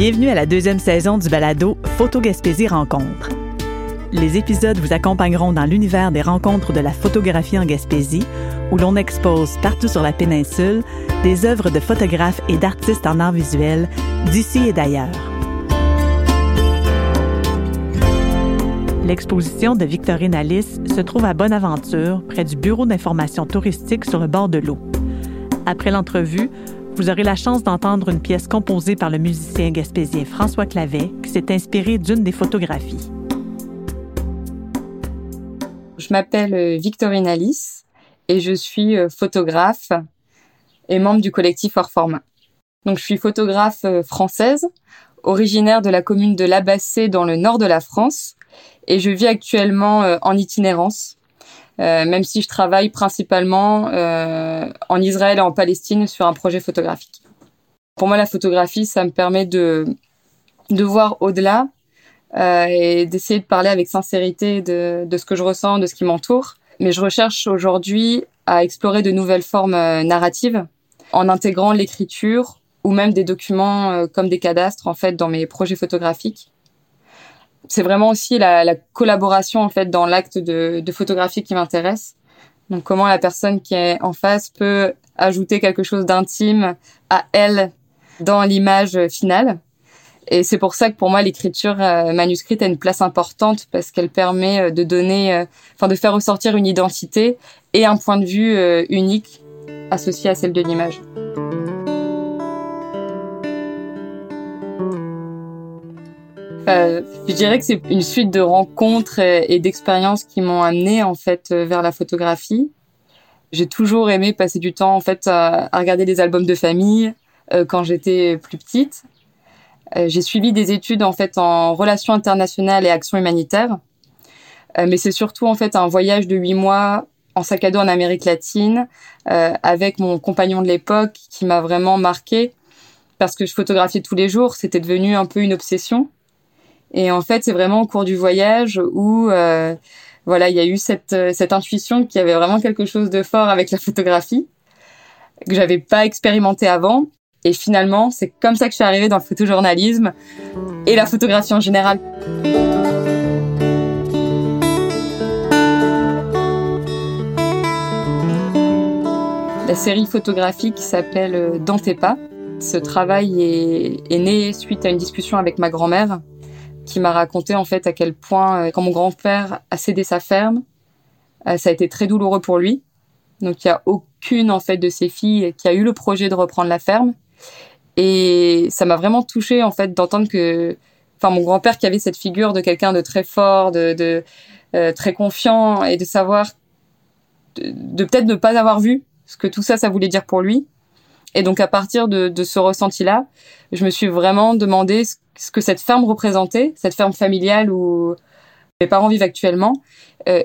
Bienvenue à la deuxième saison du balado Photo Gaspésie Rencontre. Les épisodes vous accompagneront dans l'univers des rencontres de la photographie en Gaspésie, où l'on expose partout sur la péninsule des œuvres de photographes et d'artistes en art visuel d'ici et d'ailleurs. L'exposition de Victorine Alice se trouve à Bonaventure, près du Bureau d'information touristique sur le bord de l'eau. Après l'entrevue, vous aurez la chance d'entendre une pièce composée par le musicien gaspésien François Clavet qui s'est inspiré d'une des photographies. Je m'appelle euh, Victorine Alice et je suis euh, photographe et membre du collectif Hors Format. Donc je suis photographe euh, française, originaire de la commune de Labassé dans le nord de la France et je vis actuellement en itinérance euh, même si je travaille principalement euh, en Israël et en Palestine sur un projet photographique. Pour moi, la photographie, ça me permet de, de voir au-delà euh, et d'essayer de parler avec sincérité de, de ce que je ressens, de ce qui m'entoure. Mais je recherche aujourd'hui à explorer de nouvelles formes narratives en intégrant l'écriture ou même des documents comme des cadastres en fait dans mes projets photographiques c'est vraiment aussi la, la, collaboration en fait dans l'acte de, de, photographie qui m'intéresse. Donc comment la personne qui est en face peut ajouter quelque chose d'intime à elle dans l'image finale. Et c'est pour ça que pour moi l'écriture euh, manuscrite a une place importante parce qu'elle permet euh, de donner, euh, enfin de faire ressortir une identité et un point de vue unique associé à celle de l'image. Euh, je dirais que c'est une suite de rencontres et, d'expériences qui m'ont amené en fait euh, vers la photographie. J'ai toujours aimé passer du temps en fait à, regarder des albums de famille euh, quand j'étais plus petite. j'ai suivi des études en fait en relations internationales et actions humanitaires, mais c'est surtout en fait un voyage de huit mois en sac à dos en Amérique latine avec mon compagnon de l'époque qui m'a vraiment marqué parce que je photographiais tous les jours, c'était devenu un peu une obsession. Et en fait, c'est vraiment au cours du voyage où euh, voilà, il y a eu cette, euh, cette intuition qu'il y avait vraiment quelque chose de fort avec la photographie que j'avais pas expérimenté avant. Et finalement, c'est comme ça que je suis arrivée dans le photojournalisme et la photographie en général. La série photographique s'appelle euh, Dans tes pas. Ce travail est, est né suite à une discussion avec ma grand-mère qui m'a raconté en fait à quel point euh, quand mon grand-père a cédé sa ferme, euh, ça a été très douloureux pour lui. Donc il y a aucune en fait de ses filles qui a eu le projet de reprendre la ferme et ça m'a vraiment touché en fait d'entendre que enfin mon grand-père qui avait cette figure de quelqu'un de très fort, de, de euh, très confiant et de savoir de, de peut-être ne pas avoir vu ce que tout ça ça voulait dire pour lui et donc à partir de, de ce ressenti-là, je me suis vraiment demandé ce, que cette ferme représentait, cette ferme familiale où mes parents vivent actuellement. Euh,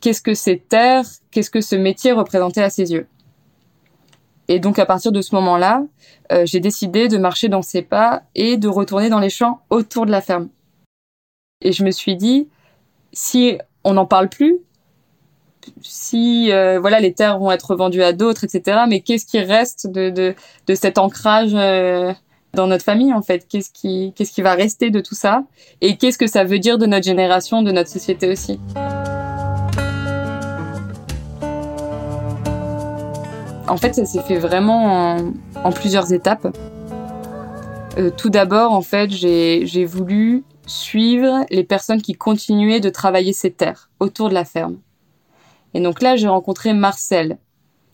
qu'est-ce que ces terres, qu'est-ce que ce métier représentait à ses yeux? Et donc à partir de ce moment-là, euh, j'ai décidé de marcher dans ses pas et de retourner dans les champs autour de la ferme. Et je me suis dit, si on n'en parle plus, si euh, voilà les terres vont être vendues à d'autres, etc. Mais qu'est-ce qui reste de, de, de cet ancrage euh, dans notre famille en fait? Qu'est-ce qui qu'est-ce qui va rester de tout ça? Et qu'est-ce que ça veut dire de notre génération, de notre société aussi? En fait, ça s'est fait vraiment en, plusieurs étapes. Euh, tout d'abord, en fait, j'ai voulu suivre les personnes qui continuaient de travailler ces terres autour de la ferme. Et donc là, j'ai rencontré Marcel,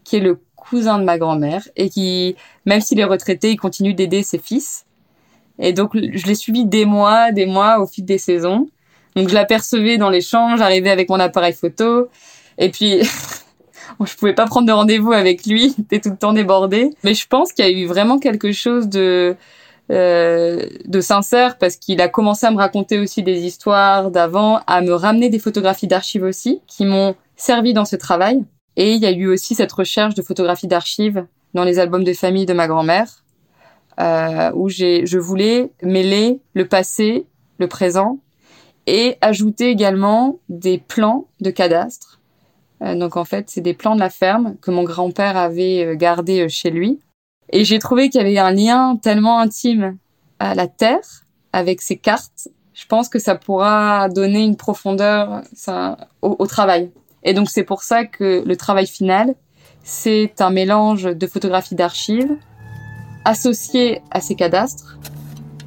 qui est le cousin de ma grand-mère et qui, même s'il est retraité, il continue d'aider ses fils. Et donc, je l'ai suivi des mois, des mois au fil des saisons. Donc, je l'apercevais dans les champs, j'arrivais avec mon appareil photo. Et puis, je pouvais pas prendre de rendez-vous avec lui, il était tout le temps débordé. Mais je pense qu'il y a eu vraiment quelque chose de, euh, de sincère parce qu'il a commencé à me raconter aussi des histoires d'avant, à me ramener des photographies d'archives aussi, qui m'ont servi dans ce travail. Et il y a eu aussi cette recherche de photographies d'archives dans les albums de famille de ma grand-mère, euh, où j'ai, je voulais mêler le passé, le présent, et ajouter également des plans de cadastre. Euh, donc en fait, c'est des plans de la ferme que mon grand-père avait euh, gardés euh, chez lui. Et j'ai trouvé qu'il y avait un lien tellement intime à la Terre avec ses cartes, je pense que ça pourra donner une profondeur au, travail. Et donc c'est pour ça que le travail final, c'est un mélange de photographies d'archives associées à ces cadastres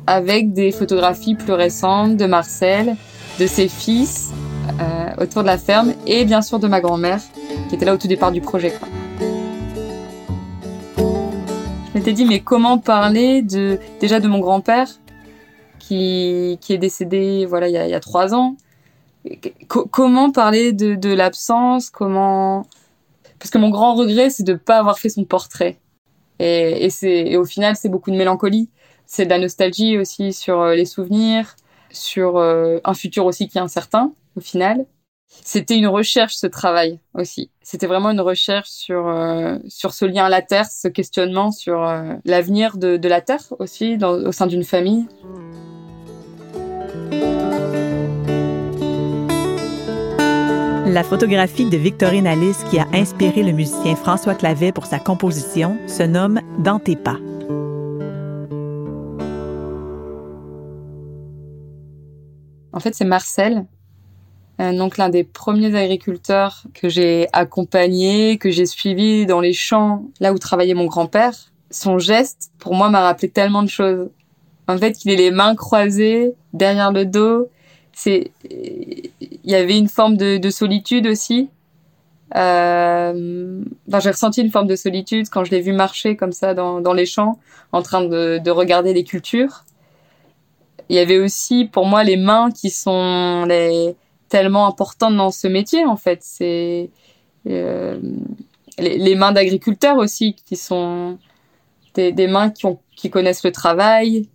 avec des photographies plus récentes de Marcel, de ses fils euh, autour de la ferme et bien sûr de ma grand-mère qui était là au tout départ du projet. Quoi. Je m'étais dit mais comment parler de déjà de mon grand-père qui, qui est décédé voilà il y a, il y a trois ans. Comment parler de, de l'absence Comment Parce que mon grand regret, c'est de ne pas avoir fait son portrait. Et, et, c'est, au final, c'est beaucoup de mélancolie. C'est de la nostalgie aussi sur euh, les souvenirs, sur euh, un futur aussi qui est incertain, au final. C'était une recherche, ce travail aussi. C'était vraiment une recherche sur, euh, sur ce lien à la Terre, ce questionnement sur l'avenir de, de, la Terre aussi, au sein d'une famille. La photographie de Victorine Alice qui a inspiré le musicien François Clavet pour sa composition se nomme Dans tes pas. En fait, c'est Marcel, donc l'un des premiers agriculteurs que j'ai accompagné, que j'ai suivi dans les champs, là où travaillait mon grand-père. Son geste, pour moi, m'a rappelé tellement de choses. En fait, il est les mains croisées derrière le dos, c'est il y avait une forme de, de solitude aussi. Euh, enfin, j'ai ressenti une forme de solitude quand je l'ai vu marcher comme ça dans, les champs, en train de, de regarder les cultures. Il y avait aussi pour moi les mains qui sont tellement importantes dans ce métier en fait. C'est euh, les, mains d'agriculteurs aussi qui sont des, mains qui, qui connaissent le travail,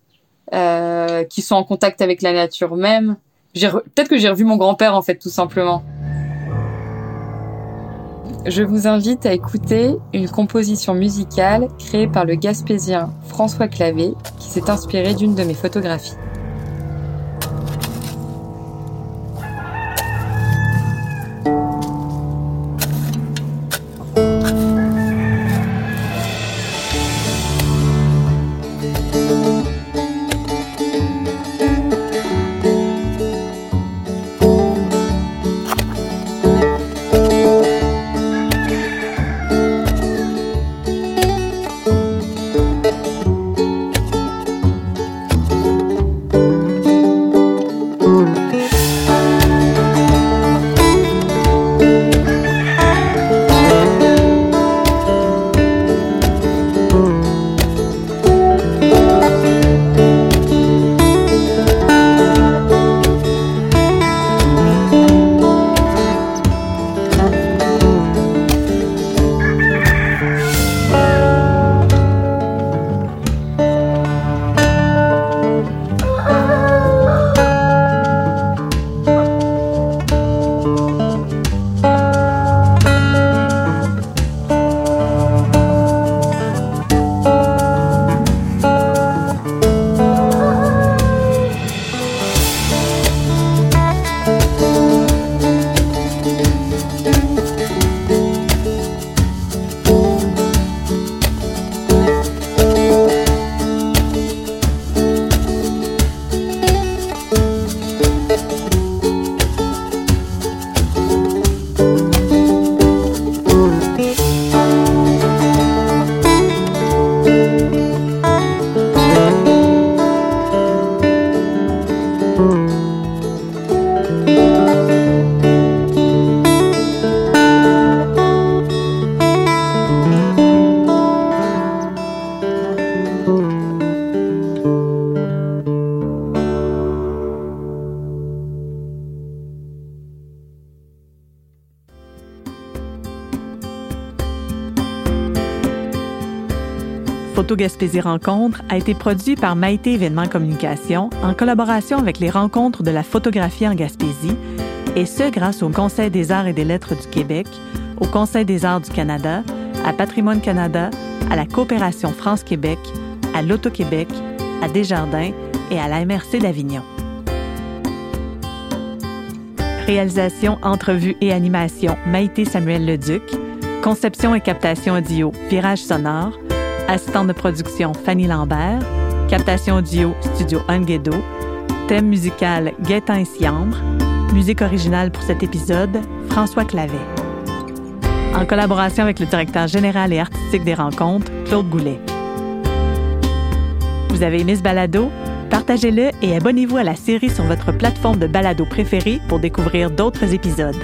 euh, qui sont en contact avec la nature même. Peut-être que j'ai revu mon grand-père en fait tout simplement. Je vous invite à écouter une composition musicale créée par le gaspésien François Clavé qui s'est inspiré d'une de mes photographies. Gaspésie Rencontre a été produit par Maïté Événements Communication en collaboration avec les rencontres de la photographie en Gaspésie, et ce grâce au Conseil des arts et des lettres du Québec, au Conseil des arts du Canada, à Patrimoine Canada, à la Coopération France-Québec, à l'Auto-Québec, à Desjardins et à la MRC d'Avignon. Réalisation, entrevue et animation Maïté Samuel Leduc. Conception et captation audio Virage sonore assistante de production Fanny Lambert, Captation audio, Studio Anguedo. Thème musical Gaétan et Siambre. Musique originale pour cet épisode, François Clavet. En collaboration avec le directeur général et artistique des rencontres, Claude Goulet. Vous avez aimé ce balado? Partagez-le et abonnez-vous à la série sur votre plateforme de balado préférée pour découvrir d'autres épisodes.